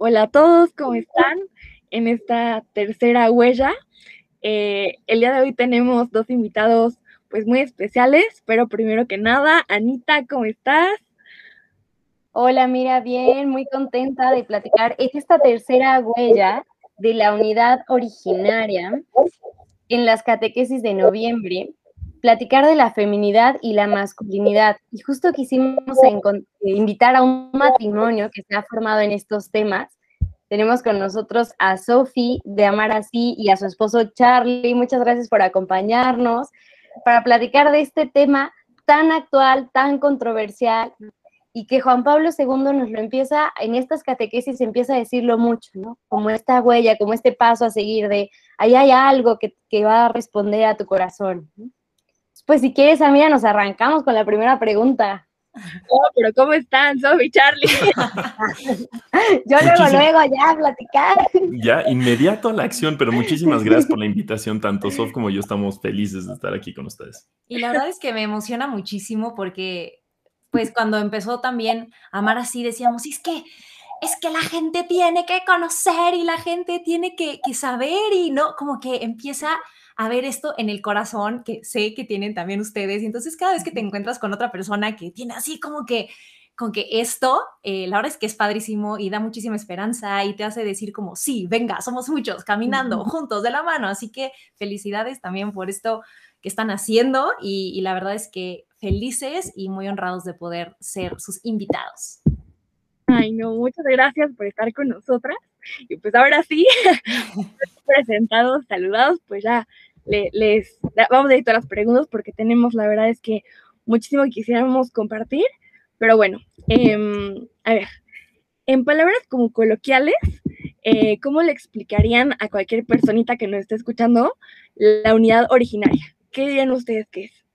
Hola a todos, ¿cómo están? En esta tercera huella. Eh, el día de hoy tenemos dos invitados pues muy especiales, pero primero que nada, Anita, ¿cómo estás? Hola, mira, bien, muy contenta de platicar. Es esta tercera huella de la unidad originaria en las catequesis de noviembre, platicar de la feminidad y la masculinidad. Y justo quisimos invitar a un matrimonio que se ha formado en estos temas. Tenemos con nosotros a Sophie de Amar Así y a su esposo Charlie. Muchas gracias por acompañarnos para platicar de este tema tan actual, tan controversial, y que Juan Pablo II nos lo empieza, en estas catequesis empieza a decirlo mucho, ¿no? Como esta huella, como este paso a seguir de, ahí hay algo que, que va a responder a tu corazón. Pues si quieres, Amira, nos arrancamos con la primera pregunta. Oh, pero ¿cómo están, Sophie Charlie? Yo luego, luego, ya, platicar. Ya, inmediato a la acción, pero muchísimas gracias por la invitación. Tanto Sof como yo estamos felices de estar aquí con ustedes. Y la verdad es que me emociona muchísimo porque pues cuando empezó también a amar así, decíamos, es que, es que la gente tiene que conocer y la gente tiene que, saber y no, como que empieza a ver esto en el corazón, que sé que tienen también ustedes. Y entonces cada vez que te encuentras con otra persona que tiene así como que, con que esto, eh, la verdad es que es padrísimo y da muchísima esperanza y te hace decir como, sí, venga, somos muchos caminando juntos de la mano. Así que felicidades también por esto que están haciendo y la verdad es que felices y muy honrados de poder ser sus invitados. Ay, no, muchas gracias por estar con nosotras. Y pues ahora sí, presentados, saludados, pues ya les vamos a ir todas las preguntas porque tenemos, la verdad es que muchísimo que quisiéramos compartir, pero bueno, em, a ver, en palabras como coloquiales, eh, ¿cómo le explicarían a cualquier personita que nos esté escuchando la unidad originaria? ¿Qué dirían ustedes que es?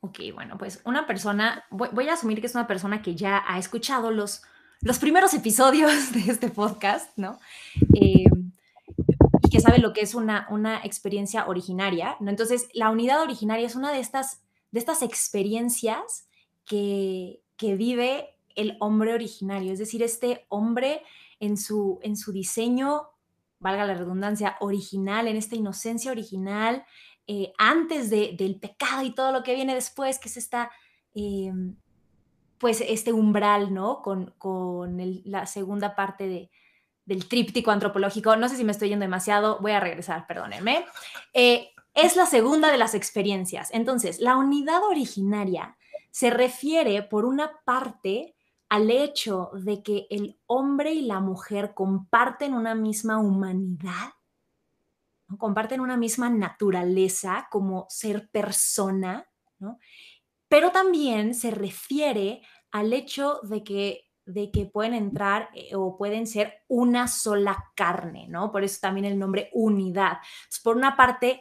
Ok, bueno, pues una persona, voy, a asumir que es una persona que ya ha escuchado los, los primeros episodios de este podcast, ¿no? Y que sabe lo que es una, una experiencia originaria, ¿no? Entonces, la unidad originaria es una de estas, de estas experiencias que, que vive el hombre originario, es decir, este hombre en su, en su diseño, valga la redundancia, original, en esta inocencia original, eh, antes del pecado y todo lo que viene después, que es esta, em, pues este umbral, ¿no? Con, la segunda parte del tríptico antropológico. No sé si me estoy yendo demasiado, voy a regresar, perdónenme. Eh, es la segunda de las experiencias. Entonces, la unidad originaria se refiere, por una parte, al hecho de que el hombre y la mujer comparten una misma humanidad comparten una misma naturaleza como ser persona, pero también se refiere al hecho de que, de que pueden entrar eh, o pueden ser una sola carne, ¿no? Por eso también el nombre unidad. por una parte,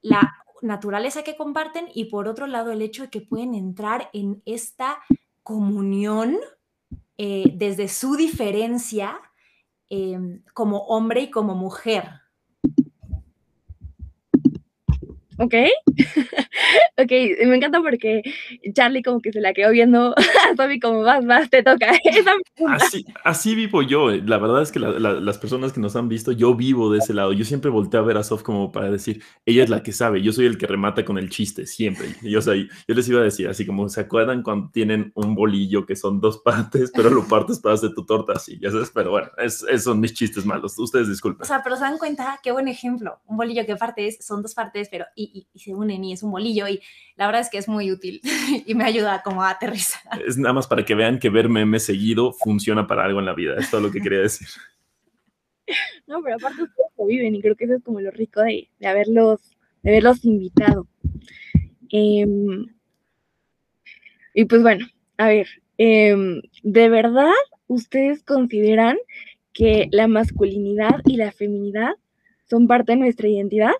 la naturaleza que comparten y por otro lado, el hecho de que pueden entrar en esta comunión eh, desde su diferencia em, como hombre y como mujer, ¿ok? ok, me encanta porque Charlie como que se la quedó viendo a Tommy como más, más, te toca. así, así vivo yo, eh, la verdad es que las personas que nos han visto, yo vivo de ese lado, yo siempre volteo a ver a Sof como para decir, ella es la que sabe, yo soy el que remata con el chiste, siempre. Yo, les iba a decir, así como, ¿se acuerdan cuando tienen un bolillo que son dos partes, pero lo partes para hacer tu torta así? Ya sabes, pero bueno, es, esos son mis chistes malos, ustedes disculpen. O sea, pero se dan cuenta, qué buen ejemplo, un bolillo que partes, son dos partes, pero y, se unen y es un bolillo y la verdad es que es muy útil y me ayuda como a aterrizar. Es nada más para que vean que ver memes seguido funciona para algo en la vida, es todo lo que quería decir. No, pero aparte ustedes lo viven y creo que eso es como lo rico de, de haberlos, de haberlos invitado. Em, y pues bueno, a ver, em, ¿de verdad ustedes consideran que la masculinidad y la feminidad son parte de nuestra identidad?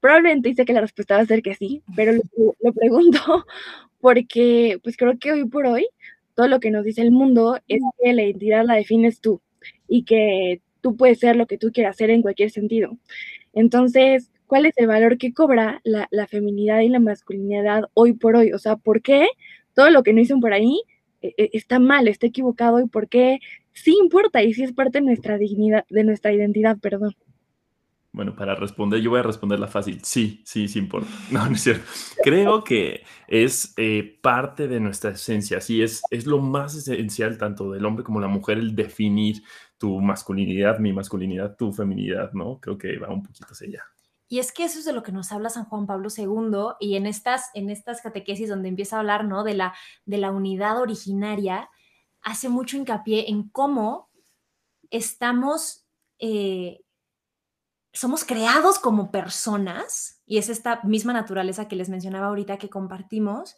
Probablemente dice que la respuesta va a ser que sí, pero lo, pregunto porque pues creo que hoy por hoy todo lo que nos dice el mundo es que la identidad la defines tú y que tú puedes ser lo que tú quieras ser en cualquier sentido. Entonces, ¿cuál es el valor que cobra la, la feminidad y la masculinidad hoy por hoy? O sea, ¿por qué todo lo que no dicen por ahí eh, eh, está mal, está equivocado y por qué sí importa y sí es parte de nuestra dignidad, de nuestra identidad, perdón. Bueno, para responder, yo voy a responder la fácil. Sí, sí, sí importa. No, no es cierto. Creo que es eh, parte de nuestra esencia. Sí, es, es lo más esencial tanto del hombre como la mujer el definir tu masculinidad, mi masculinidad, tu feminidad, ¿no? Creo que va un poquito hacia allá. Y es que eso es de lo que nos habla San Juan Pablo II y en estas, en estas catequesis donde empieza a hablar, ¿no? De la, de la unidad originaria, hace mucho hincapié en cómo estamos, eh, somos creados como personas, y es esta misma naturaleza que les mencionaba ahorita que compartimos,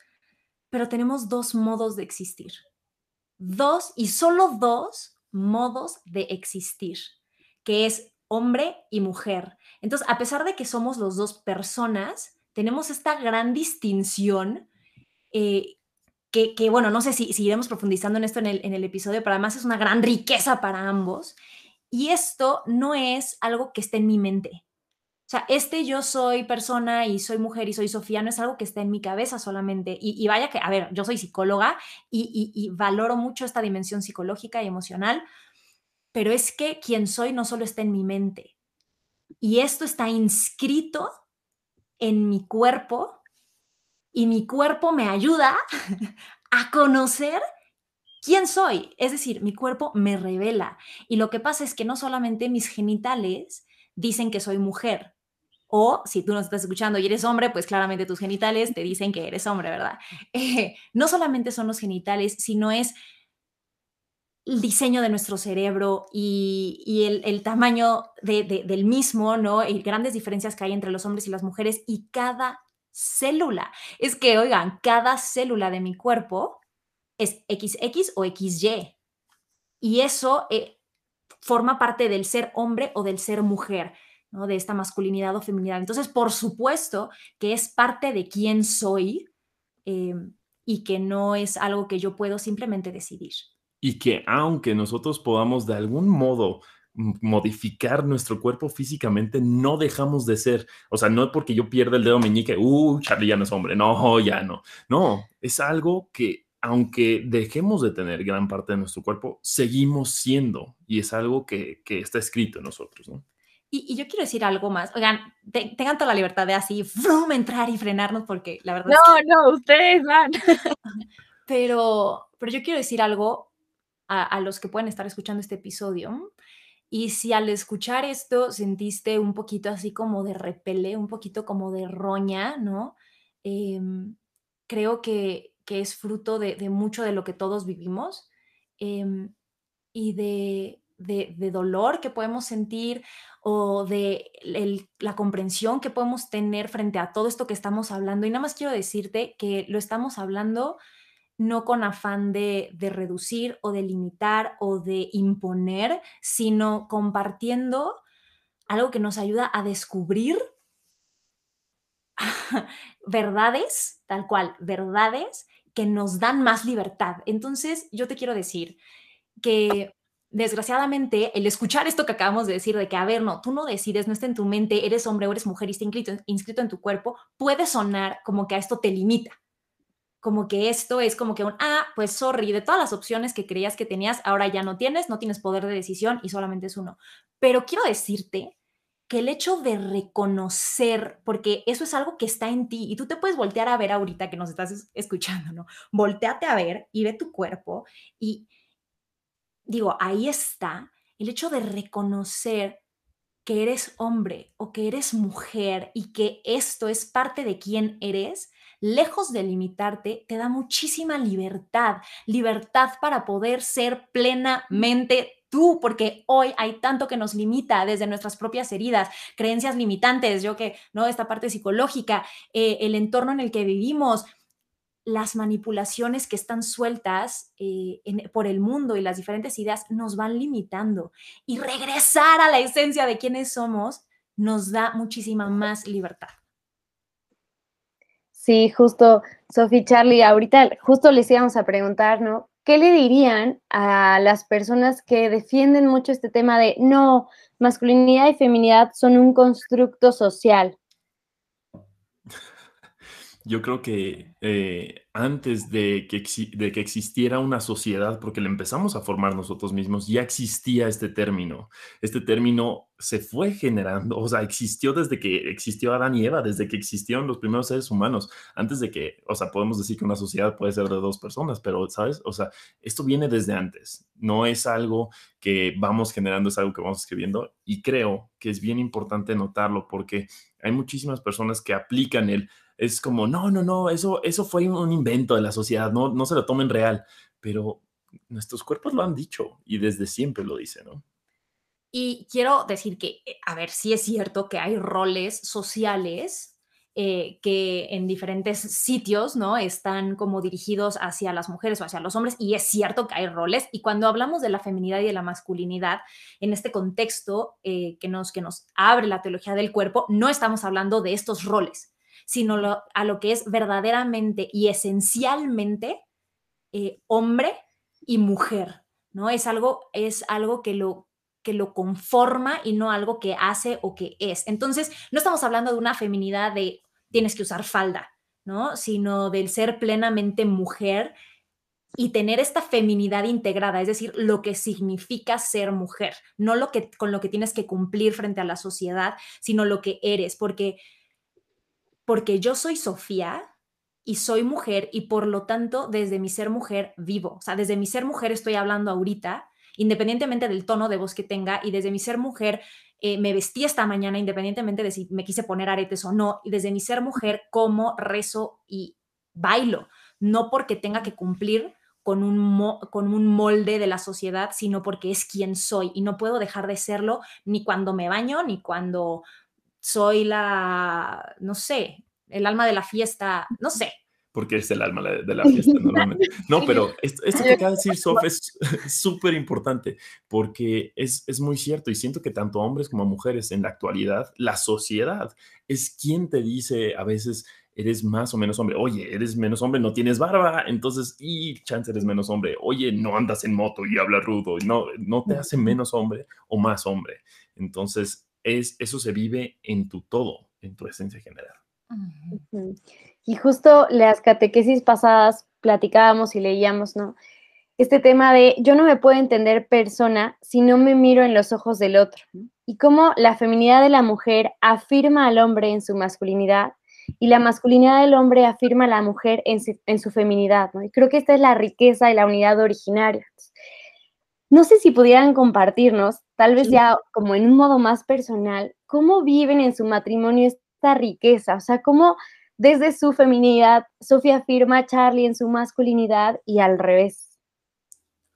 pero tenemos dos modos de existir. Dos y solo dos modos de existir, que es hombre y mujer. Entonces, a pesar de que somos los dos personas, tenemos esta gran distinción eh, que, bueno, no sé si, iremos profundizando en esto en el, en el episodio, pero además es una gran riqueza para ambos. Y esto no es algo que esté en mi mente. O sea, este yo soy persona y soy mujer y soy Sofía no es algo que esté en mi cabeza solamente. Y, vaya que, a ver, yo soy psicóloga y, y, valoro mucho esta dimensión psicológica y emocional, pero es que quien soy no solo está en mi mente. Y esto está inscrito en mi cuerpo y mi cuerpo me ayuda a conocer quién soy. Es decir, mi cuerpo me revela. Y lo que pasa es que no solamente mis genitales dicen que soy mujer. O si tú nos estás escuchando y eres hombre, pues claramente tus genitales te dicen que eres hombre, ¿verdad? Eh, no solamente son los genitales, sino es el diseño de nuestro cerebro y, el, tamaño del mismo, ¿no? Y grandes diferencias que hay entre los hombres y las mujeres y cada célula. Es que, oigan, cada célula de mi cuerpo es XX o XY. Y eso eh, forma parte del ser hombre o del ser mujer, ¿no? De esta masculinidad o feminidad. Entonces, por supuesto que es parte de quién soy eh, y que no es algo que yo puedo simplemente decidir y que aunque nosotros podamos de algún modo modificar nuestro cuerpo físicamente, no dejamos de ser. O sea, no es porque yo pierda el dedo meñique, uh, Charlie ya no es hombre, no, ya no. No, es algo que aunque dejemos de tener gran parte de nuestro cuerpo, seguimos siendo y es algo que, que está escrito en nosotros, ¿no? Y, yo quiero decir algo más. Oigan, tengan toda la libertad de así, frum, entrar y frenarnos porque la verdad. No, es que... no, ustedes van. pero, pero yo quiero decir algo a, los que pueden estar escuchando este episodio. Y si al escuchar esto sentiste un poquito así como de repele, un poquito como de roña, ¿no? Em, creo que, que, es fruto de, mucho de lo que todos vivimos em, y de, de, dolor que podemos sentir o de la comprensión que podemos tener frente a todo esto que estamos hablando. Y nada más quiero decirte que lo estamos hablando no con afán de, reducir o de limitar o de imponer, sino compartiendo algo que nos ayuda a descubrir verdades, tal cual, verdades que nos dan más libertad. Entonces, yo te quiero decir que desgraciadamente el escuchar esto que acabamos de decir de que, a ver, no, tú no decides, no está en tu mente, eres hombre o eres mujer y está inscrito, inscrito en tu cuerpo, puede sonar como que a esto te limita como que esto es como que un, ah, pues sorry, de todas las opciones que creías que tenías, ahora ya no tienes, no tienes poder de decisión y solamente es uno. Pero quiero decirte que el hecho de reconocer, porque eso es algo que está en ti y tú te puedes voltear a ver ahorita que nos estás escuchando, ¿no? Volteate a ver y ve tu cuerpo y digo, ahí está el hecho de reconocer que eres hombre o que eres mujer y que esto es parte de quién eres, lejos de limitarte, te da muchísima libertad, libertad para poder ser plenamente tú, porque hoy hay tanto que nos limita desde nuestras propias heridas, creencias limitantes, yo que, ¿no? Esta parte psicológica, eh, el entorno en el que vivimos, las manipulaciones que están sueltas eh, por el mundo y las diferentes ideas nos van limitando. Y regresar a la esencia de quiénes somos nos da muchísima más libertad. Sí, justo, Sofi, Charlie, ahorita justo les íbamos a preguntar, ¿no? ¿Qué le dirían a las personas que defienden mucho este tema de no, masculinidad y feminidad son un constructo social? Yo creo que eh, antes de que, de que existiera una sociedad, porque le empezamos a formar nosotros mismos, ya existía este término. Este término se fue generando, o sea, existió desde que existió Adán y Eva, desde que existieron los primeros seres humanos, antes de que, o sea, podemos decir que una sociedad puede ser de dos personas, pero, ¿sabes? O sea, esto viene desde antes, no es algo que vamos generando, es algo que vamos escribiendo y creo que es bien importante notarlo porque hay muchísimas personas que aplican el, es como, no, no, no, eso, eso fue un invento de la sociedad, no, no se lo tomen real, pero nuestros cuerpos lo han dicho y desde siempre lo dicen. Y quiero decir que, eh, a ver, sí es cierto que hay roles sociales eh, que en diferentes sitios, ¿no? Están como dirigidos hacia las mujeres o hacia los hombres, y es cierto que hay roles. Y cuando hablamos de la feminidad y de la masculinidad, en este contexto eh, que, nos, que nos abre la teología del cuerpo, no estamos hablando de estos roles, sino a lo que es verdaderamente y esencialmente hombre y mujer, ¿no? Es algo, es algo que lo que lo conforma y no algo que hace o que es. Entonces, no estamos hablando de una feminidad de tienes que usar falda, ¿no? Sino del ser plenamente mujer y tener esta feminidad integrada, es decir, lo que significa ser mujer, no lo que con lo que tienes que cumplir frente a la sociedad, sino lo que eres, porque porque yo soy Sofía y soy mujer y por lo tanto desde mi ser mujer vivo, o sea, desde mi ser mujer estoy hablando ahorita independientemente del tono de voz que tenga, y desde mi ser mujer eh, me vestí esta mañana, independientemente de si me quise poner aretes o no, y desde mi ser mujer como, rezo y bailo, no porque tenga que cumplir con un, con un molde de la sociedad, sino porque es quien soy y no puedo dejar de serlo ni cuando me baño, ni cuando soy la, no sé, el alma de la fiesta, no sé, porque es el alma de la fiesta normalmente. No, pero esto, que acaba de decir Sof es súper importante porque es, es muy cierto y siento que tanto hombres como mujeres en la actualidad, la sociedad es quien te dice a veces eres más o menos hombre. Oye, eres menos hombre, no tienes barba, entonces, y chance eres menos hombre. Oye, no andas en moto y hablas rudo. No, no te hace menos hombre o más hombre. Entonces, es, eso se vive en tu todo, en tu esencia general. Y justo las catequesis pasadas platicábamos y leíamos, ¿no? Este tema de yo no me puedo entender persona si no me miro en los ojos del otro. Y cómo la feminidad de la mujer afirma al hombre en su masculinidad y la masculinidad del hombre afirma a la mujer en su, feminidad, ¿no? Y creo que esta es la riqueza y la unidad originaria. No sé si pudieran compartirnos, tal vez ya como en un modo más personal, cómo viven en su matrimonio esta riqueza, o sea, cómo desde su feminidad, Sofía afirma a Charlie en su masculinidad y al revés.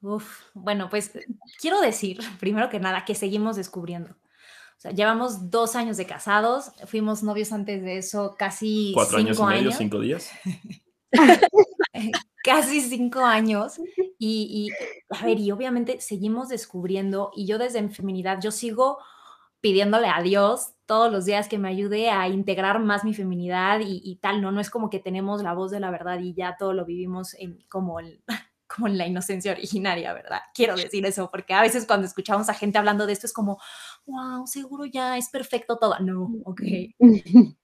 Uf, bueno, pues quiero decir, primero que nada, que seguimos descubriendo. O sea, llevamos dos años de casados, fuimos novios antes de eso casi cuatro años y medio, cinco días. casi cinco años y, y, a ver, y obviamente seguimos descubriendo y yo desde mi feminidad, yo sigo pidiéndole a Dios todos los días que me ayude a integrar más mi feminidad y, tal, ¿no? No es como que tenemos la voz de la verdad y ya todo lo vivimos en, como, como en la inocencia originaria, ¿verdad? Quiero decir eso, porque a veces cuando escuchamos a gente hablando de esto es como, wow, seguro ya es perfecto todo. No, ok.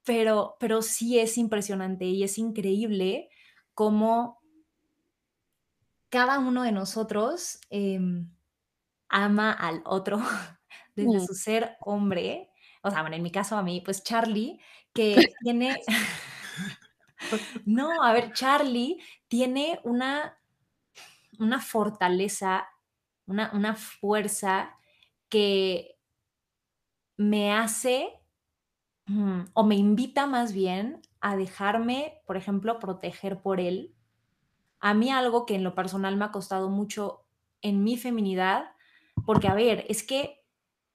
Pero, pero sí es impresionante y es increíble cómo cada uno de nosotros em, ama al otro desde su ser hombre, o sea, bueno, en mi caso a mí, pues Charlie, que tiene, no, a ver, Charlie tiene una, una fortaleza, una, una fuerza que me hace mm, o me invita más bien a dejarme, por ejemplo, proteger por él. A mí algo que en lo personal me ha costado mucho en mi feminidad, porque a ver, es que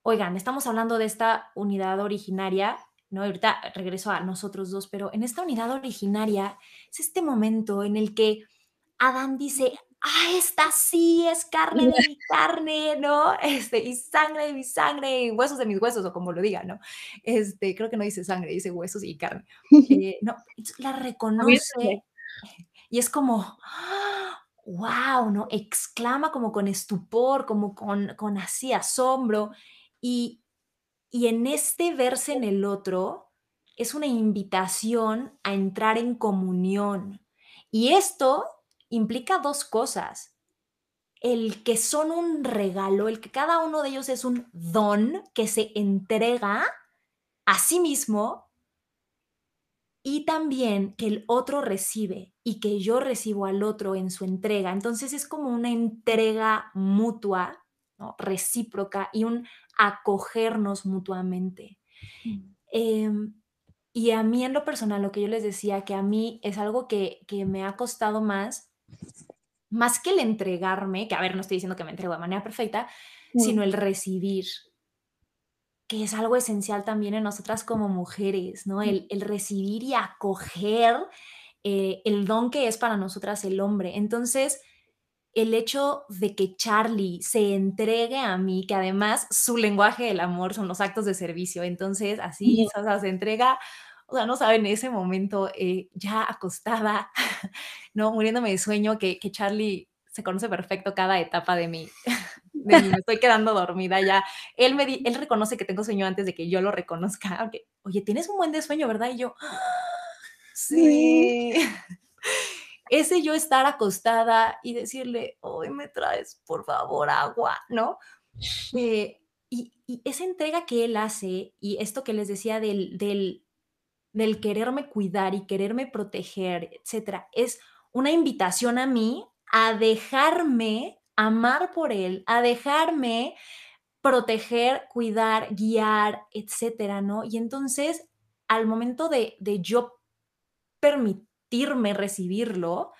oigan, estamos hablando de esta unidad originaria, ¿no? Ahorita regreso a nosotros dos, pero en esta unidad originaria es este momento en el que Adán dice, ah, esta sí es carne de mi carne, ¿no? Este, y sangre de mi sangre, y huesos de mis huesos, o como lo diga, ¿no? Este, creo que no dice sangre, dice huesos y carne. Eh, no, la reconoce y es como, wow, ¿no? Exclama como con estupor, como con, con así asombro. Y, en este verse en el otro, es una invitación a entrar en comunión. Y esto implica dos cosas. El que son un regalo, el que cada uno de ellos es un don que se entrega a sí mismo y también que el otro recibe y que yo recibo al otro en su entrega. Entonces es como una entrega mutua, recíproca y un acogernos mutuamente. Mm. Em, y a mí en lo personal, lo que yo les decía, que a mí es algo que, que me ha costado más, más que el entregarme, que a ver, no estoy diciendo que me entrego de manera perfecta, sino el recibir, que es algo esencial también en nosotras como mujeres, ¿no? El, el recibir y acoger eh, el don que es para nosotras el hombre. Entonces, el hecho de que Charlie se entregue a mí, que además su lenguaje del amor son los actos de servicio, entonces así, o sea, se entrega o sea, no saben, en ese momento eh, ya acostada, ¿no? Muriéndome de sueño, que, que, Charlie se conoce perfecto cada etapa de mí, me estoy quedando dormida ya. Él, me él reconoce que tengo sueño antes de que yo lo reconozca. Oye, tienes un buen de sueño, ¿verdad? Y yo, ¡Ah! sí. Ese yo estar acostada y decirle, hoy me traes, por favor, agua, ¿no? Eh, y, y, esa entrega que él hace y esto que les decía del, del del quererme cuidar y quererme proteger, etcétera, es una invitación a mí a dejarme amar por él, a dejarme proteger, cuidar, guiar, etcétera, ¿no? Y entonces, al momento de, de yo permitirme recibirlo,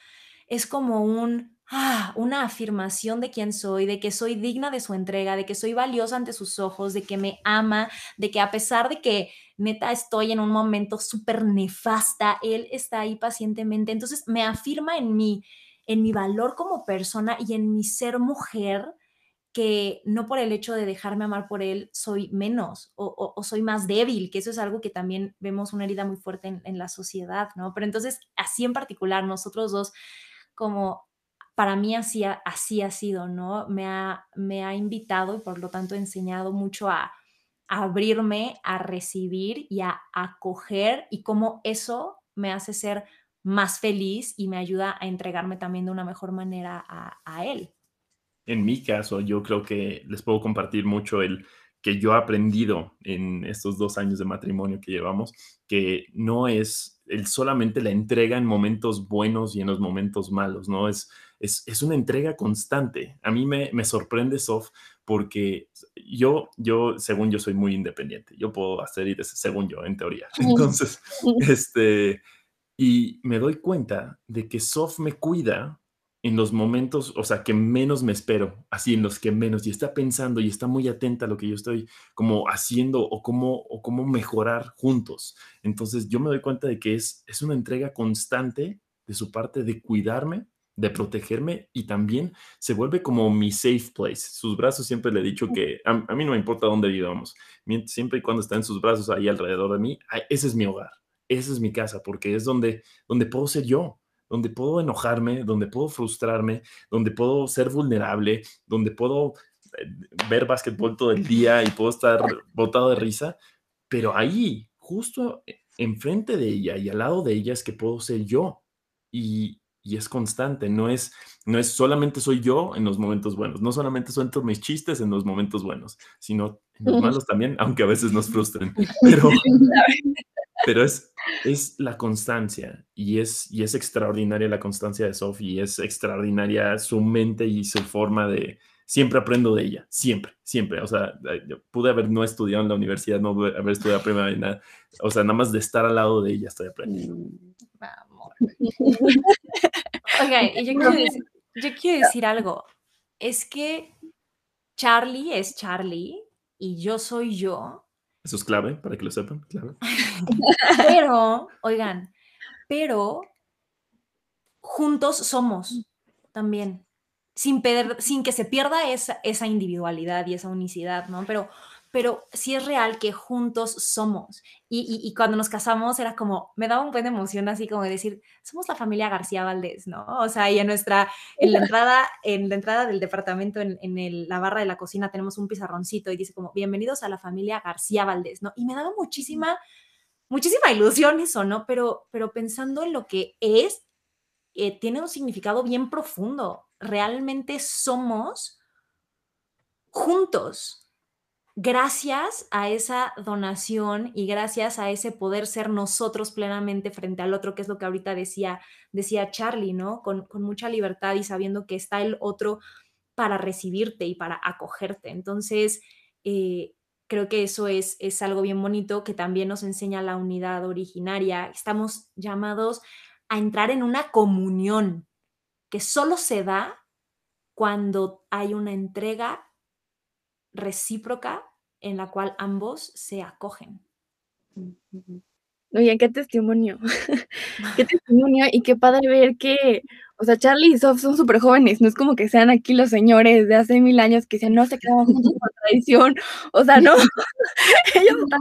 es como un, ah, una afirmación de quién soy, de que soy digna de su entrega, de que soy valiosa ante sus ojos, de que me ama, de que a pesar de que neta estoy en un momento súper nefasta, él está ahí pacientemente. Entonces me afirma en mi, en mi valor como persona y en mi ser mujer que no por el hecho de dejarme amar por él soy menos o, soy más débil, que eso es algo que también vemos una herida muy fuerte en, la sociedad, ¿no? Pero entonces, así en particular, nosotros dos como para mí así así ha sido, ¿no? Me ha, me ha invitado y por lo tanto enseñado mucho a, abrirme, a recibir y a acoger y cómo eso me hace ser más feliz y me ayuda a entregarme también de una mejor manera a, a él. En mi caso, yo creo que les puedo compartir mucho el que yo he aprendido en estos dos años de matrimonio que llevamos, que no es el solamente la entrega en momentos buenos y en los momentos malos, ¿no? Es, es, una entrega constante. A mí me, sorprende, Sof, porque yo, yo, según yo, soy muy independiente. Yo puedo hacer y según yo, en teoría. Entonces, este, y me doy cuenta de que Sof me cuida en los momentos, o sea, que menos me espero, así en los que menos, y está pensando y está muy atenta a lo que yo estoy como haciendo o cómo, o cómo mejorar juntos. Entonces yo me doy cuenta de que es, es una entrega constante de su parte de cuidarme, de protegerme y también se vuelve como mi safe place. Sus brazos siempre le he dicho que a, mí no me importa dónde vivamos, siempre y cuando está en sus brazos ahí alrededor de mí, ese es mi hogar, esa es mi casa, porque es donde, donde puedo ser yo donde puedo enojarme, donde puedo frustrarme, donde puedo ser vulnerable, donde puedo eh, ver básquetbol todo el día y puedo estar botado de risa, pero ahí, justo enfrente de ella y al lado de ella es que puedo ser yo y, es constante, no es, no es solamente soy yo en los momentos buenos, no solamente suelto mis chistes en los momentos buenos, sino en los malos también, aunque a veces nos frustren, pero, pero es, es la constancia y es, y es extraordinaria la constancia de Sophie y es extraordinaria su mente y su forma de... Siempre aprendo de ella, siempre, siempre. O sea, yo pude haber no estudiado en la universidad, no haber estudiado primera nada. O sea, nada más de estar al lado de ella estoy aprendiendo. Vamos. ok, yo quiero, decir, yo quiero decir algo. Es que Charlie es Charlie y yo soy yo eso es clave para que lo sepan, claro. pero, oigan, pero juntos somos también, sin, sin que se pierda esa, esa individualidad y esa unicidad, ¿no? Pero pero sí es real que juntos somos. Y, cuando nos casamos era como, me daba un buen de emoción así como de decir, somos la familia García Valdés, ¿no? O sea, y en nuestra, en la entrada, en la entrada del departamento, en, en la barra de la cocina, tenemos un pizarroncito y dice como, bienvenidos a la familia García Valdés, ¿no? Y me daba muchísima muchísima ilusión eso, ¿no? Pero, pero pensando en lo que es, eh, tiene un significado bien profundo. Realmente somos juntos, gracias a esa donación y gracias a ese poder ser nosotros plenamente frente al otro, que es lo que ahorita decía, decía Charlie, ¿no? Con, mucha libertad y sabiendo que está el otro para recibirte y para acogerte. Entonces, eh, creo que eso es, es algo bien bonito que también nos enseña la unidad originaria. Estamos llamados a entrar en una comunión que solo se da cuando hay una entrega recíproca en la cual ambos se acogen. Oye, qué testimonio. qué testimonio y qué padre ver que, o sea, Charlie y Sof son súper jóvenes, no es como que sean aquí los señores de hace mil años que no se quedaban juntos por tradición, o sea, no, ellos están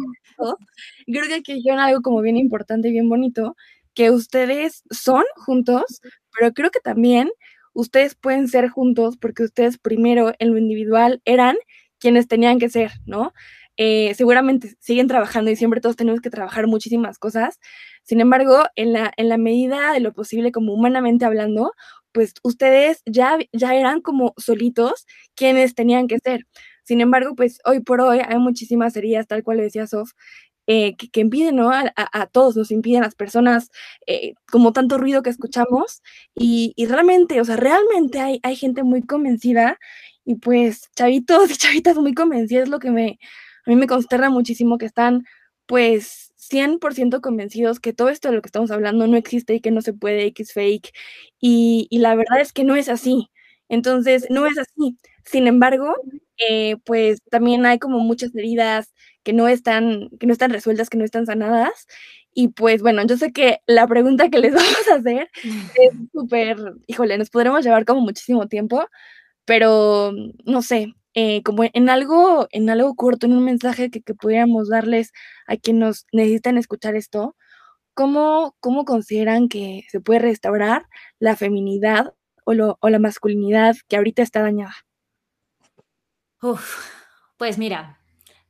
Creo que aquí dijeron algo como bien importante y bien bonito, que ustedes son juntos, pero creo que también ustedes pueden ser juntos porque ustedes primero en lo individual eran quienes tenían que ser, ¿no? Eh, seguramente siguen trabajando y siempre todos tenemos que trabajar muchísimas cosas. Sin embargo, en la, en la medida de lo posible, como humanamente hablando, pues ustedes ya, ya eran como solitos quienes tenían que ser. Sin embargo, pues hoy por hoy hay muchísimas heridas, tal cual decía Sof, eh, que, impiden, ¿no? A, todos nos impiden, a las personas, eh, como tanto ruido que escuchamos. Y, y, realmente, o sea, realmente hay, hay gente muy convencida y pues chavitos y chavitas muy convencidas, es lo que me, a mí me consterna muchísimo que están pues 100% convencidos que todo esto de lo que estamos hablando no existe y que no se puede, que es fake. Y, y la verdad es que no es así. Entonces, no es así. Sin embargo, eh, pues también hay como muchas heridas que no están, que no están resueltas, que no están sanadas. Y pues bueno, yo sé que la pregunta que les vamos a hacer es súper, híjole, nos podremos llevar como muchísimo tiempo, pero no sé, eh, como en algo, en algo corto, en un mensaje que, pudiéramos darles a quienes necesitan escuchar esto, ¿cómo, ¿cómo consideran que se puede restaurar la feminidad o, la masculinidad que ahorita está dañada? Uf, pues mira,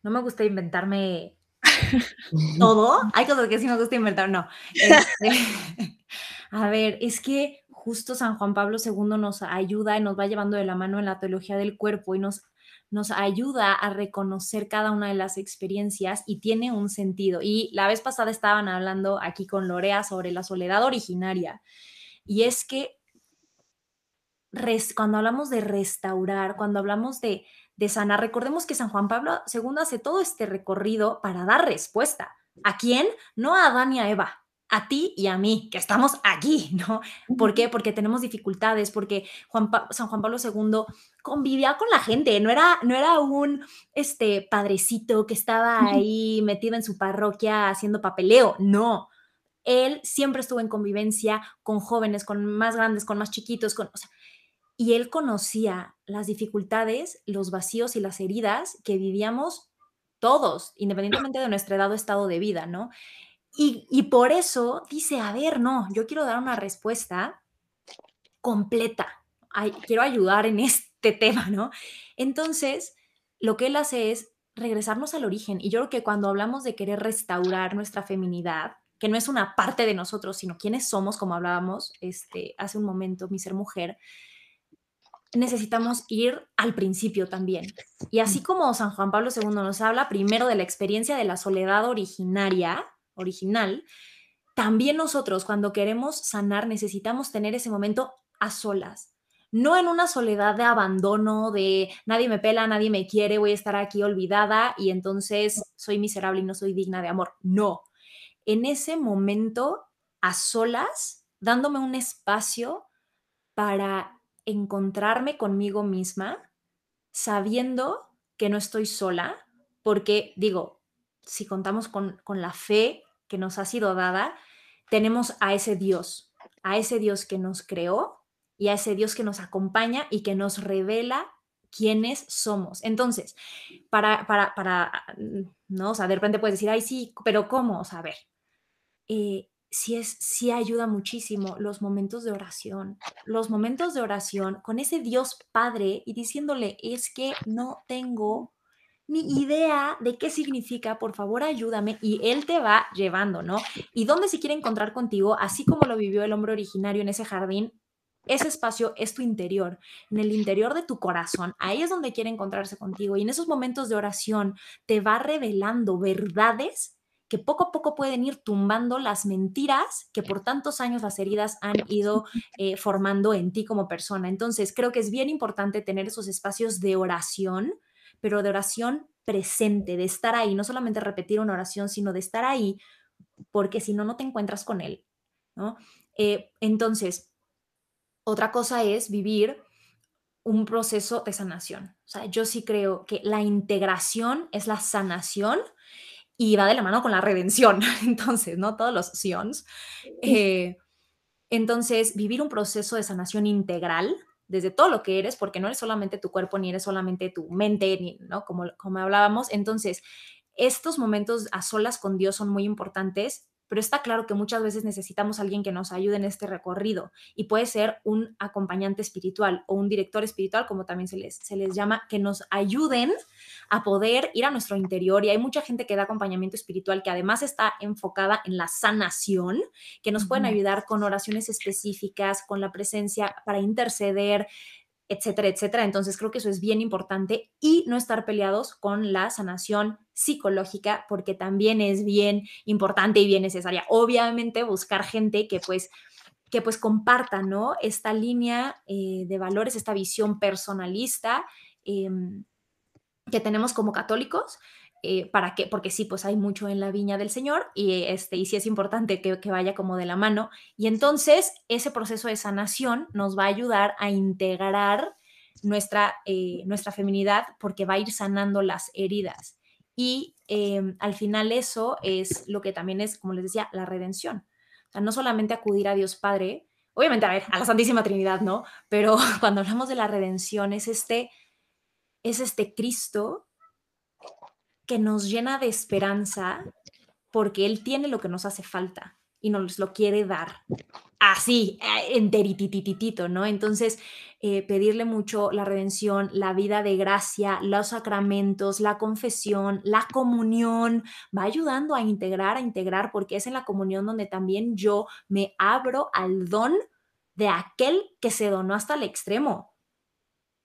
no me gusta inventarme todo. Hay cosas que sí me gusta inventar, no. Este, a ver, es que justo San Juan Pablo II nos ayuda y nos va llevando de la mano en la teología del cuerpo y nos, nos ayuda a reconocer cada una de las experiencias y tiene un sentido. Y la vez pasada estaban hablando aquí con Lorea sobre la soledad originaria. Y es que cuando hablamos de restaurar, cuando hablamos de, de sanar, recordemos que San Juan Pablo II hace todo este recorrido para dar respuesta. ¿A quién? No a Adán y a Eva, a ti y a mí, que estamos aquí, ¿no? ¿Por qué? Porque tenemos dificultades, porque Juan San Juan Pablo II convivía con la gente, no era, no era un este, padrecito que estaba ahí metido en su parroquia haciendo papeleo, no. Él siempre estuvo en convivencia con jóvenes, con más grandes, con más chiquitos, con, y él conocía las dificultades, los vacíos y las heridas que vivíamos todos, independientemente de nuestra edad o estado de vida, ¿no? Y, por eso dice, a ver, no, yo quiero dar una respuesta completa, quiero ayudar en este tema, ¿no? Entonces, lo que él hace es regresarnos al origen. Y yo creo que cuando hablamos de querer restaurar nuestra feminidad, que no es una parte de nosotros, sino quiénes somos, como hablábamos este, hace un momento, mi ser mujer, necesitamos ir al principio también. Y así como San Juan Pablo II nos habla primero de la experiencia de la soledad originaria, original, también nosotros cuando queremos sanar necesitamos tener ese momento a solas, no en una soledad de abandono, de nadie me pela, nadie me quiere, voy a estar aquí olvidada y entonces soy miserable y no soy digna de amor. No, en ese momento a solas, dándome un espacio para encontrarme conmigo misma, sabiendo que no estoy sola, porque digo, si contamos con, con la fe que nos ha sido dada, tenemos a ese Dios, a ese Dios que nos creó y a ese Dios que nos acompaña y que nos revela quiénes somos. Entonces, para, para, para, ¿no? O sea, de repente puedes decir, ay, sí, pero ¿cómo? O sea, ver, eh, es, sí ayuda muchísimo los momentos de oración, los momentos de oración con ese Dios Padre y diciéndole, es que no tengo ni idea de qué significa, por favor ayúdame y él te va llevando, ¿no? Y dónde se quiere encontrar contigo, así como lo vivió el hombre originario en ese jardín, ese espacio es tu interior, en el interior de tu corazón, ahí es donde quiere encontrarse contigo y en esos momentos de oración te va revelando verdades que poco a poco pueden ir tumbando las mentiras que por tantos años las heridas han ido eh, formando en ti como persona. Entonces, creo que es bien importante tener esos espacios de oración pero de oración presente, de estar ahí, no solamente repetir una oración, sino de estar ahí, porque si no, no te encuentras con Él, ¿no? Eh, entonces, otra cosa es vivir un proceso de sanación. O sea, yo sí creo que la integración es la sanación y va de la mano con la redención. Entonces, ¿no? Todos los sions. Eh, entonces, vivir un proceso de sanación integral desde todo lo que eres, porque no eres solamente tu cuerpo, ni eres solamente tu mente, ni, ¿no? Como, como hablábamos. Entonces, estos momentos a solas con Dios son muy importantes pero está claro que muchas veces necesitamos a alguien que nos ayude en este recorrido y puede ser un acompañante espiritual o un director espiritual, como también se les, se les llama, que nos ayuden a poder ir a nuestro interior. Y hay mucha gente que da acompañamiento espiritual que además está enfocada en la sanación, que nos pueden ayudar con oraciones específicas, con la presencia para interceder, etcétera, etcétera. Entonces creo que eso es bien importante y no estar peleados con la sanación psicológica porque también es bien importante y bien necesaria. Obviamente buscar gente que pues que pues comparta, ¿no? Esta línea eh, de valores, esta visión personalista em, que tenemos como católicos, eh, para que, porque sí, pues hay mucho en la viña del Señor y, este, y sí es importante que, vaya como de la mano. Y entonces ese proceso de sanación nos va a ayudar a integrar nuestra, eh, nuestra feminidad porque va a ir sanando las heridas. Y em, al final eso es lo que también es, como les decía, la redención. O sea, no solamente acudir a Dios Padre, obviamente, a ver, a la Santísima Trinidad, ¿no? Pero cuando hablamos de la redención es este, es este Cristo que nos llena de esperanza porque Él tiene lo que nos hace falta y nos lo quiere dar así, eh, enteritititito, ¿no? Entonces, eh, pedirle mucho la redención, la vida de gracia, los sacramentos, la confesión, la comunión, va ayudando a integrar, a integrar, porque es en la comunión donde también yo me abro al don de aquel que se donó hasta el extremo,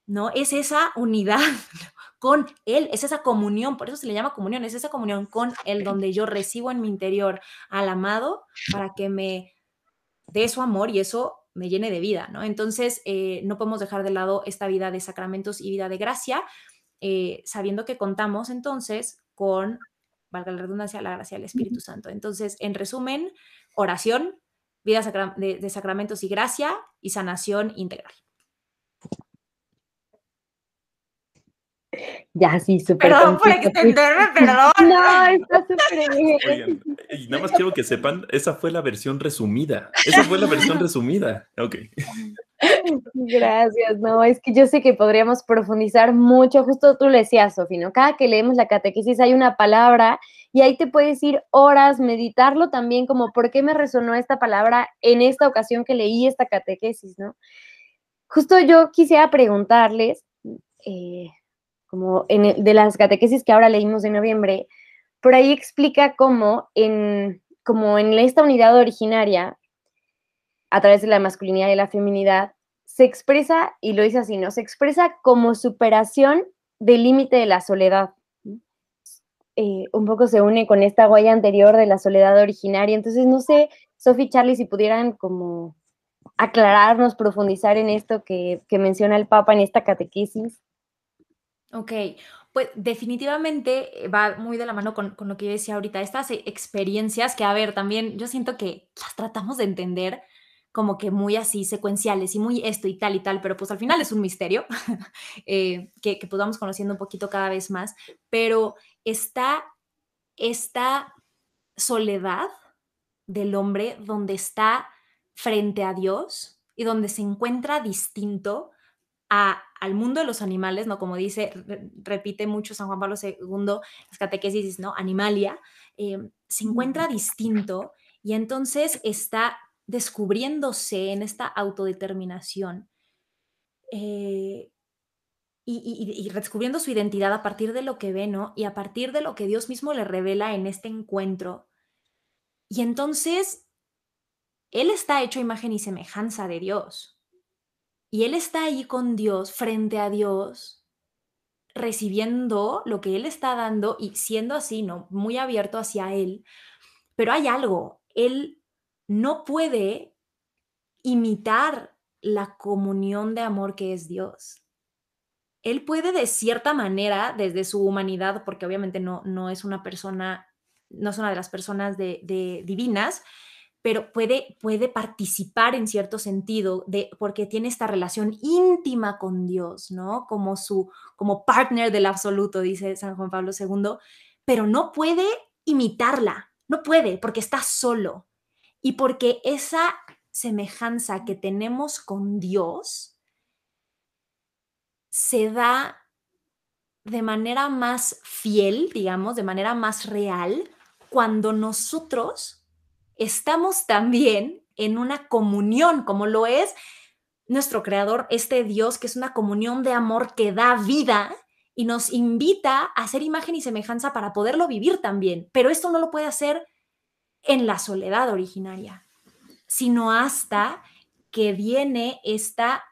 ¿no? Es esa unidad con Él, es esa comunión, por eso se le llama comunión, es esa comunión con Él donde yo recibo en mi interior al amado para que me dé su amor y eso me llene de vida, ¿no? Entonces, eh, no podemos dejar de lado esta vida de sacramentos y vida de gracia, eh, sabiendo que contamos entonces con, valga la redundancia, la gracia del Espíritu Santo. Entonces, en resumen, oración, vida de sacramentos y gracia y sanación integral. Ya, sí, súper. Perdón por extenderme, perdón. No, está súper bien. y nada más quiero que sepan, esa fue la versión resumida. Esa fue la versión resumida. Ok. Gracias, no, es que yo sé que podríamos profundizar mucho, justo tú le decías, Sofi, ¿no? Cada que leemos la catequesis hay una palabra y ahí te puedes ir horas, meditarlo también, como por qué me resonó esta palabra en esta ocasión que leí esta catequesis, ¿no? Justo yo quisiera preguntarles, eh, como en de las catequesis que ahora leímos de noviembre, por ahí explica cómo en, como en esta unidad originaria, a través de la masculinidad y la feminidad, se expresa, y lo dice así, ¿no? Se expresa como superación del límite de la soledad. Eh, un poco se une con esta huella anterior de la soledad originaria. Entonces, no sé, Sophie y Charlie, si pudieran como aclararnos, profundizar en esto que, que menciona el Papa en esta catequesis. Ok, pues definitivamente eh, va muy de la mano con, lo que yo decía ahorita, estas e, experiencias que, a ver, también yo siento que las tratamos de entender como que muy así secuenciales y muy esto y tal y tal, pero pues al final es un misterio eh, que, que podamos conociendo un poquito cada vez más, pero está esta soledad del hombre donde está frente a Dios y donde se encuentra distinto al mundo de los animales, ¿no? Como dice, repite mucho San Juan Pablo II, las catequesis, ¿no? Animalia, eh, se encuentra distinto y entonces está descubriéndose en esta autodeterminación. Eh, y, redescubriendo su identidad a partir de lo que ve, ¿no? Y a partir de lo que Dios mismo le revela en este encuentro. Y entonces, Él está hecho a imagen y semejanza de Dios. Y Él está ahí con Dios, frente a Dios, recibiendo lo que Él está dando y siendo así, ¿no? Muy abierto hacia Él. Pero hay algo, Él no puede imitar la comunión de amor que es Dios él puede de cierta manera, desde su humanidad, porque obviamente no, no es una persona, no es una de las personas de, divinas, pero puede, puede participar en cierto sentido de, porque tiene esta relación íntima con Dios, ¿no? Como su, como partner del absoluto, dice San Juan Pablo II, pero no puede imitarla, no puede, porque está solo. Y porque esa semejanza que tenemos con Dios, se da de manera más fiel, digamos, de manera más real, cuando nosotros estamos también en una comunión, como lo es nuestro creador, este Dios, que es una comunión de amor que da vida y nos invita a hacer imagen y semejanza para poderlo vivir también. Pero esto no lo puede hacer en la soledad originaria, sino hasta que viene esta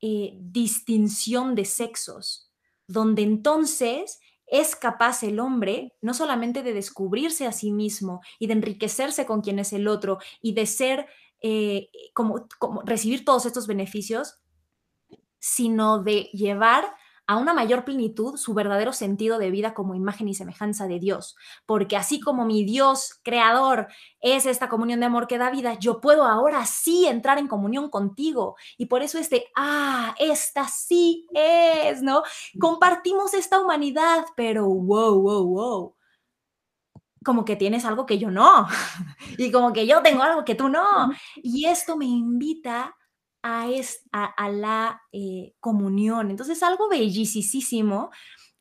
eh, distinción de sexos, donde entonces es capaz el hombre no solamente de descubrirse a sí mismo y de enriquecerse con quien es el otro y de ser eh, como, como recibir todos estos beneficios, sino de llevar a una mayor plenitud su verdadero sentido de vida como imagen y semejanza de Dios. Porque así como mi Dios creador es esta comunión de amor que da vida, yo puedo ahora sí entrar en comunión contigo. Y por eso este, ah, esta sí es, ¿no? Compartimos esta humanidad, pero wow, wow, wow. Como que tienes algo que yo no. y como que yo tengo algo que tú no. Y esto me invita a, es, a, la eh, comunión. Entonces, algo bellísimo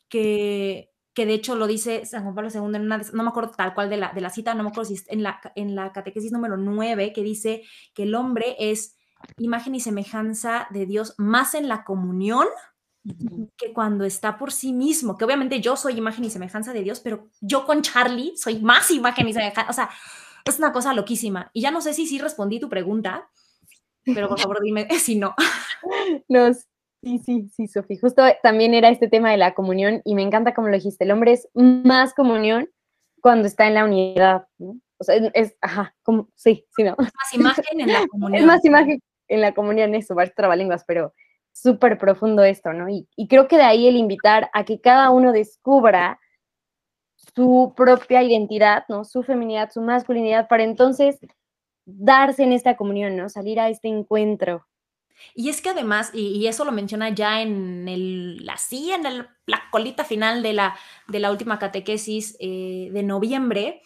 que, que de hecho lo dice San Juan Pablo II en una, no me acuerdo tal cual de la, de la cita, no me acuerdo si es en la, en la catequesis número 9, que dice que el hombre es imagen y semejanza de Dios más en la comunión que cuando está por sí mismo, que obviamente yo soy imagen y semejanza de Dios, pero yo con Charlie soy más imagen y semejanza, o sea, es una cosa loquísima. Y ya no sé si sí respondí tu pregunta, pero por favor dime si no. No, sí, sí, sí, Sofía. Justo también era este tema de la comunión y me encanta como lo dijiste, el hombre es más comunión cuando está en la unidad, ¿no? O sea, es, ajá, como, sí, sí, no. Es más imagen en la comunión. Es más imagen en la comunión, eso, varios trabalenguas, pero súper profundo esto, ¿no? Y, y creo que de ahí el invitar a que cada uno descubra su propia identidad, ¿no? Su feminidad, su masculinidad, para entonces darse en esta comunión, ¿no? Salir a este encuentro. Y es que además, y, eso lo menciona ya en el, así, en la colita final de la, de la última catequesis eh, de noviembre,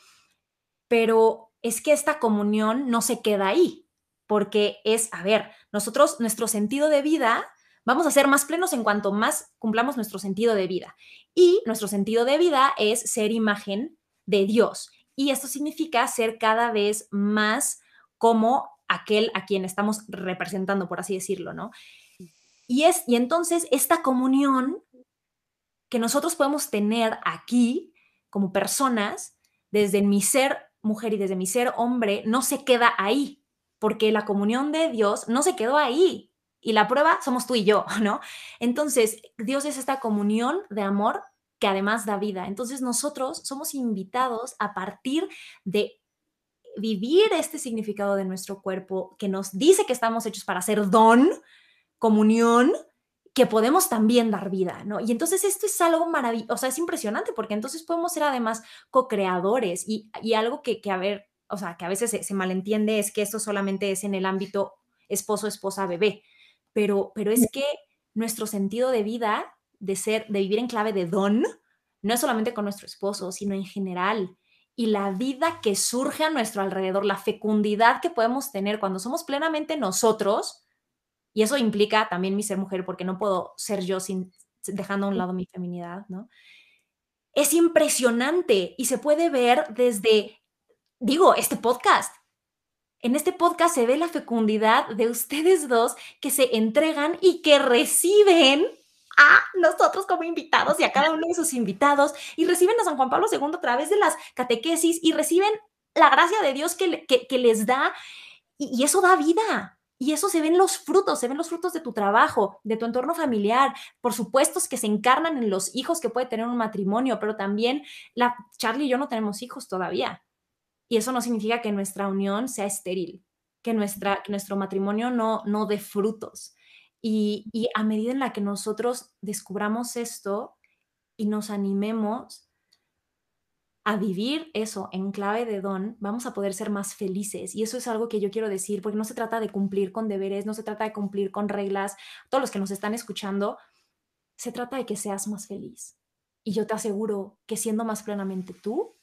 pero es que esta comunión no se queda ahí, porque es, a ver, nosotros, nuestro sentido de vida, vamos a ser más plenos en cuanto más cumplamos nuestro sentido de vida. Y nuestro sentido de vida es ser imagen de Dios. Y esto significa ser cada vez más como aquel a quien estamos representando, por así decirlo, ¿no? Y, es, y entonces esta comunión que nosotros podemos tener aquí como personas, desde mi ser mujer y desde mi ser hombre, no se queda ahí, porque la comunión de Dios no se quedó ahí. Y la prueba somos tú y yo, ¿no? Entonces, Dios es esta comunión de amor que además da vida. Entonces, nosotros somos invitados a partir de vivir este significado de nuestro cuerpo que nos dice que estamos hechos para ser don, comunión, que podemos también dar vida, ¿no? Y entonces esto es algo maravilloso, o sea, es impresionante porque entonces podemos ser además co-creadores y, algo que, que, a ver, o sea, que a veces se, malentiende es que esto solamente es en el ámbito esposo, esposa, bebé, pero, pero es que nuestro sentido de vida, de ser, de vivir en clave de don, no es solamente con nuestro esposo, sino en general y la vida que surge a nuestro alrededor, la fecundidad que podemos tener cuando somos plenamente nosotros, y eso implica también mi ser mujer, porque no puedo ser yo sin dejando a un lado mi feminidad, ¿no? Es impresionante y se puede ver desde, digo, este podcast. En este podcast se ve la fecundidad de ustedes dos que se entregan y que reciben a nosotros como invitados y a cada uno de sus invitados y reciben a San Juan Pablo II a través de las catequesis y reciben la gracia de Dios que, que, les da y, eso da vida. Y eso se ven los frutos, se ven los frutos de tu trabajo, de tu entorno familiar, por supuesto que se encarnan en los hijos que puede tener un matrimonio, pero también la Charlie y yo no tenemos hijos todavía. Y eso no significa que nuestra unión sea estéril, que, nuestra, nuestro matrimonio no, no dé frutos. Y, a medida en la que nosotros descubramos esto y nos animemos, a vivir eso en clave de don, vamos a poder ser más felices. Y eso es algo que yo quiero decir, porque no se trata de cumplir con deberes, no se trata de cumplir con reglas. Todos los que nos están escuchando, se trata de que seas más feliz. Y yo te aseguro que siendo más plenamente tú,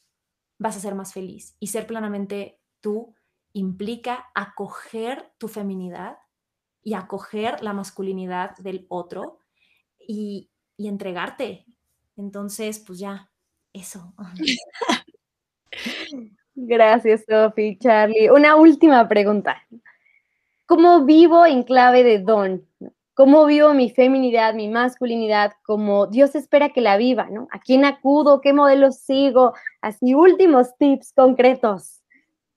vas a ser más feliz. Y ser plenamente tú implica acoger tu feminidad y acoger la masculinidad del otro y, y entregarte. Entonces, pues ya, eso. Gracias, Sophie, Charlie. Una última pregunta. ¿Cómo vivo en clave de don? ¿Cómo vivo mi feminidad, mi masculinidad, como Dios espera que la viva? ¿no? ¿A quién acudo? ¿Qué modelos sigo? Así, últimos tips concretos.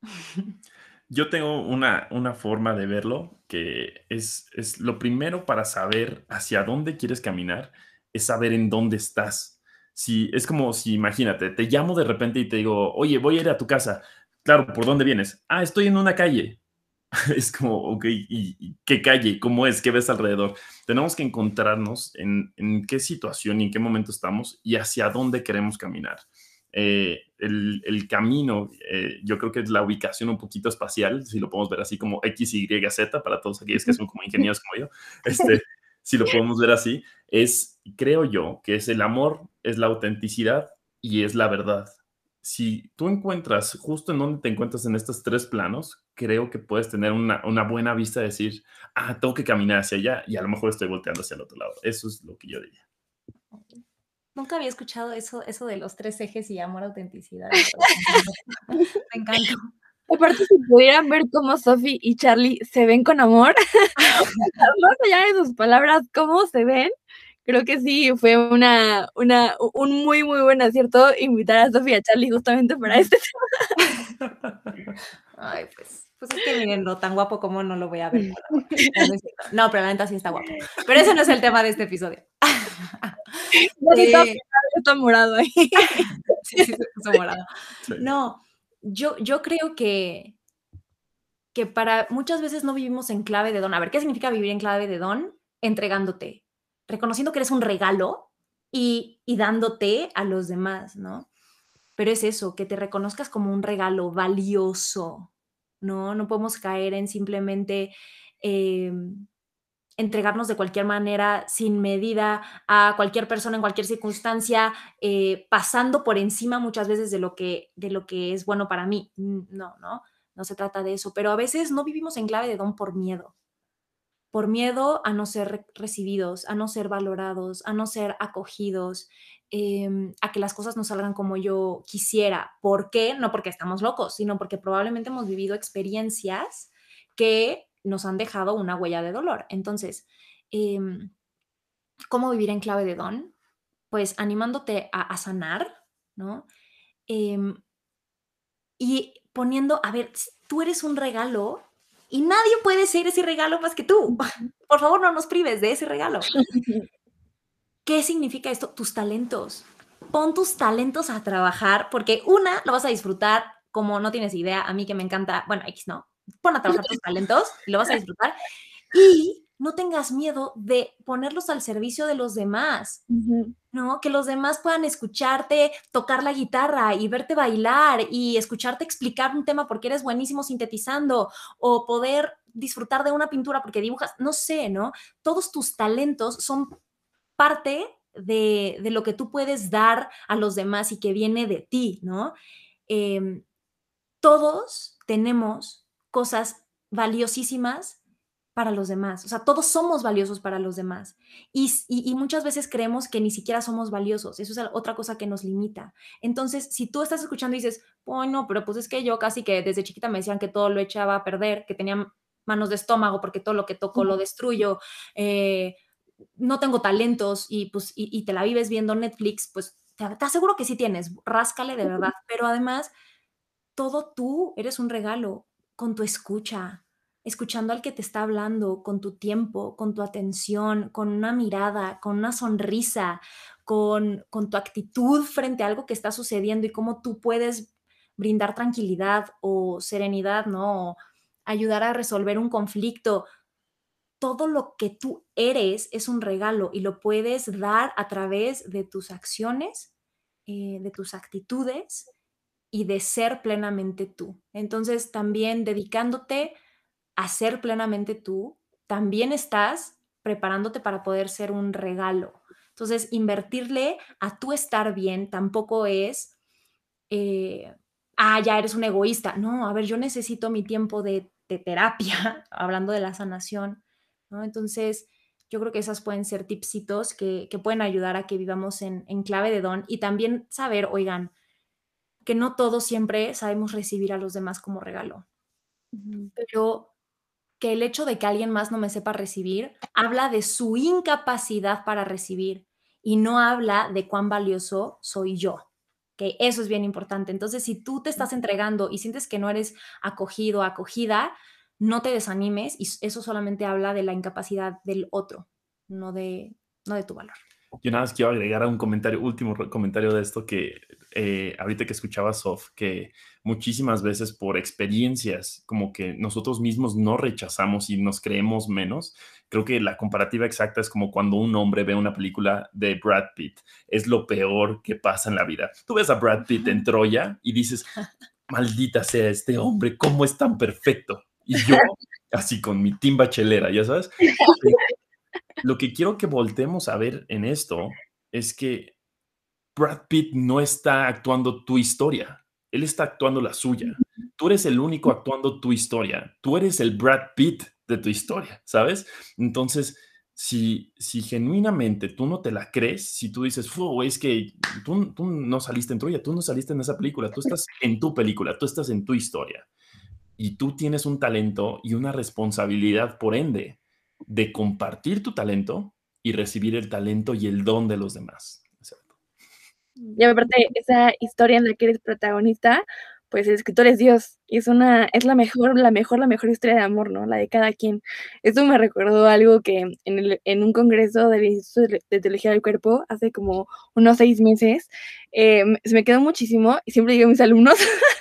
Yo tengo una, una forma de verlo que es, es lo primero para saber hacia dónde quieres caminar, es saber en dónde estás si es como si, imagínate, te llamo de repente y te digo, oye, voy a ir a tu casa. Claro, ¿por dónde vienes? Ah, estoy en una calle. es como, ok, ¿y, qué calle? ¿Cómo es? ¿Qué ves alrededor? Tenemos que encontrarnos en, en qué situación y en qué momento estamos y hacia dónde queremos caminar. Eh, el, el, camino, eh, yo creo que es la ubicación un poquito espacial, si lo podemos ver así como X, Y, Z, para todos aquellos que son como ingenieros como yo. Este, si lo podemos ver así, es, creo yo, que es el amor, es la autenticidad y es la verdad. Si tú encuentras justo en donde te encuentras en estos tres planos, creo que puedes tener una, una buena vista de decir, ah, tengo que caminar hacia allá y a lo mejor estoy volteando hacia el otro lado. Eso es lo que yo diría. Nunca había escuchado eso, eso de los tres ejes y amor, autenticidad. Me encanta. Aparte, si pudieran ver cómo Sophie y Charlie se ven con amor, más allá de sus palabras, cómo se ven, creo que sí fue una, una, un muy, muy buen acierto invitar a Sophie y a Charlie justamente para este tema. Ay, pues, pues es que miren, lo tan guapo como no lo voy a ver. No, pero la neta sí está guapo. Pero ese no es el tema de este episodio. Está morado ahí. Sí, sí, está morado. No, yo, yo creo que, que para muchas veces no vivimos en clave de don. A ver, ¿qué significa vivir en clave de don? Entregándote, reconociendo que eres un regalo y, y dándote a los demás, ¿no? Pero es eso, que te reconozcas como un regalo valioso, ¿no? No podemos caer en simplemente em, entregarnos de cualquier manera, sin medida, a cualquier persona en cualquier circunstancia, eh, pasando por encima muchas veces de lo, que, de lo que es bueno para mí. No, no, no se trata de eso. Pero a veces no vivimos en clave de don por miedo. Por miedo a no ser recibidos, a no ser valorados, a no ser acogidos, em, a que las cosas no salgan como yo quisiera. ¿Por qué? No porque estamos locos, sino porque probablemente hemos vivido experiencias que nos han dejado una huella de dolor. Entonces, em, ¿cómo vivir en clave de don? Pues animándote a, sanar, ¿no? Em, y poniendo, a ver, tú eres un regalo y nadie puede ser ese regalo más que tú. Por favor, no nos prives de ese regalo. ¿Qué significa esto? Tus talentos. Pon tus talentos a trabajar porque una, lo vas a disfrutar como no tienes idea. A mí que me encanta, bueno, X no, pon a trabajar tus talentos lo vas a disfrutar. Y no tengas miedo de ponerlos al servicio de los demás, ¿no? Que los demás puedan escucharte, tocar la guitarra y verte bailar y escucharte explicar un tema porque eres buenísimo sintetizando o poder disfrutar de una pintura porque dibujas, no sé, ¿no? Todos tus talentos son parte de, lo que tú puedes dar a los demás y que viene de ti, ¿no? Em, todos tenemos cosas valiosísimas para los demás. O sea, todos somos valiosos para los demás. Y, muchas veces creemos que ni siquiera somos valiosos. Eso es otra cosa que nos limita. Entonces, si tú estás escuchando y dices, bueno, pero pues es que yo casi que desde chiquita me decían que todo lo echaba a perder, que tenía manos de estómago porque todo lo que toco lo destruyo, eh, no tengo talentos y pues y, te la vives viendo Netflix, pues te, te, aseguro que sí tienes, ráscale de verdad, pero además todo tú eres un regalo con tu escucha, escuchando al que te está hablando, con tu tiempo, con tu atención, con una mirada, con una sonrisa, con, con tu actitud frente a algo que está sucediendo y cómo tú puedes brindar tranquilidad o serenidad, ¿no? ayudar a resolver un conflicto. Todo lo que tú eres es un regalo y lo puedes dar a través de tus acciones, eh, de tus actitudes y de ser plenamente tú. Entonces, también dedicándote a ser plenamente tú, también estás preparándote para poder ser un regalo. Entonces, invertirle a tú estar bien tampoco es eh, ah, ya eres un egoísta. No, a ver, yo necesito mi tiempo de, terapia, hablando de la sanación. Entonces, yo creo que esas pueden ser tipsitos que, pueden ayudar a que vivamos en, clave de don y también saber, oigan, que no todos siempre sabemos recibir a los demás como regalo, pero que el hecho de que alguien más no me sepa recibir habla de su incapacidad para recibir y no habla de cuán valioso soy yo que eso es bien importante. Entonces, si tú te estás entregando y sientes que no eres acogido, acogida, no te desanimes y eso solamente habla de la incapacidad del otro, no de, no de tu valor. Yo nada más quiero agregar a un comentario, último comentario de esto que eh, ahorita que escuchaba Sof, que muchísimas veces por experiencias como que nosotros mismos no rechazamos y nos creemos menos. Creo que la comparativa exacta es como cuando un hombre ve una película de Brad Pitt. Es lo peor que pasa en la vida. Tú ves a Brad Pitt en Troya y dices, maldita sea este hombre, ¿cómo es tan perfecto? Y yo, así con mi timba chelera, ya sabes. lo que quiero que voltemos a ver en esto es que Brad Pitt no está actuando tu historia, él está actuando la suya. Tú eres el único actuando tu historia, tú eres el Brad Pitt de tu historia, ¿sabes? Entonces, si, si genuinamente tú no te la crees, si tú dices, es que tú, tú no saliste en tuya, tú no saliste en esa película, tú estás en tu película, tú estás en tu historia y tú tienes un talento y una responsabilidad, por ende, de compartir tu talento y recibir el talento y el don de los demás. Y aparte, esa historia en la que eres protagonista, pues el escritor es Dios y es una, es la mejor, la mejor, la mejor historia de amor, ¿no? La de cada quien. Esto me recordó algo que en, el, en un congreso del Instituto de Teología del Cuerpo hace como unos seis meses, eh, se me quedó muchísimo y siempre digo a mis alumnos,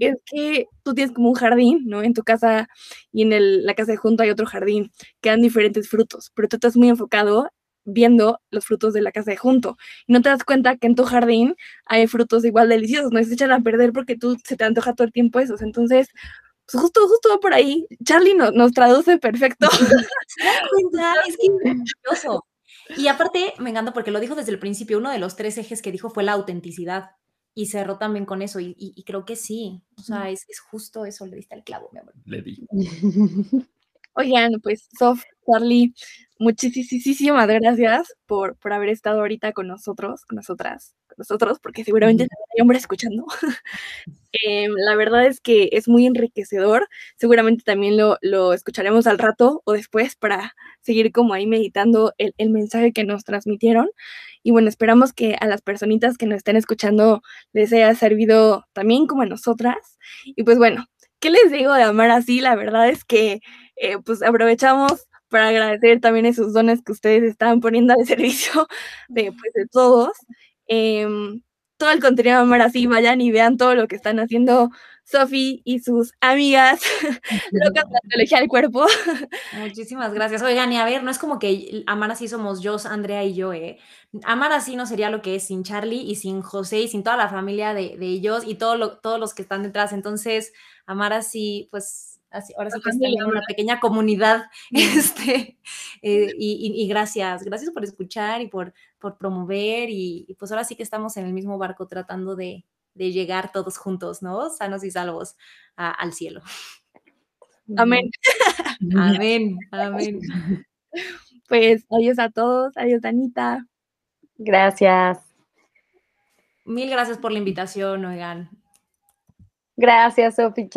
es que tú tienes como un jardín, ¿no? En tu casa y en el, la casa de junto hay otro jardín que dan diferentes frutos, pero tú estás muy enfocado viendo los frutos de la casa de junto. Y no te das cuenta que en tu jardín hay frutos igual deliciosos, no se echan a perder porque tú se te antoja todo el tiempo esos. Entonces, pues justo, justo va por ahí. Charlie nos traduce perfecto. es que maravilloso. Y aparte, me encanta porque lo dijo desde el principio, uno de los tres ejes que dijo fue la autenticidad. Y cerró también con eso, y, creo que sí, o sea, es, es, justo eso, le diste el clavo, mi amor. Le di. Oigan, pues Sof, Charlie, muchísimas gracias por, por haber estado ahorita con nosotros, con nosotras, con nosotros, porque seguramente hay hombres escuchando. Em, la verdad es que es muy enriquecedor. Seguramente también lo, lo, escucharemos al rato o después para seguir como ahí meditando el, el, mensaje que nos transmitieron. Y bueno, esperamos que a las personitas que nos estén escuchando les haya servido también como a nosotras. Y pues bueno, ¿qué les digo de amar así? La verdad es que eh, pues aprovechamos para agradecer también esos dones que ustedes están poniendo al servicio de, pues, de todos. Em, todo el contenido de Amar Así, vayan y vean todo lo que están haciendo Sofi y sus amigas locas de la del cuerpo. Muchísimas gracias. Oigan, y a ver, no es como que Amar Así somos yo, Andrea y yo, ¿eh? Amar Así no sería lo que es sin Charlie y sin José y sin toda la familia de, de ellos y todo todos los que están detrás. Entonces, Amar Así, pues ahora sí que está en una pequeña comunidad. Este, eh, y, gracias, gracias por escuchar y por, por promover. Y, pues ahora sí que estamos en el mismo barco tratando de, llegar todos juntos, ¿no? Sanos y salvos al cielo. Amén. Amén, amén. Pues adiós a todos, adiós Anita. Gracias. Mil gracias por la invitación, oigan. Gracias, Sofi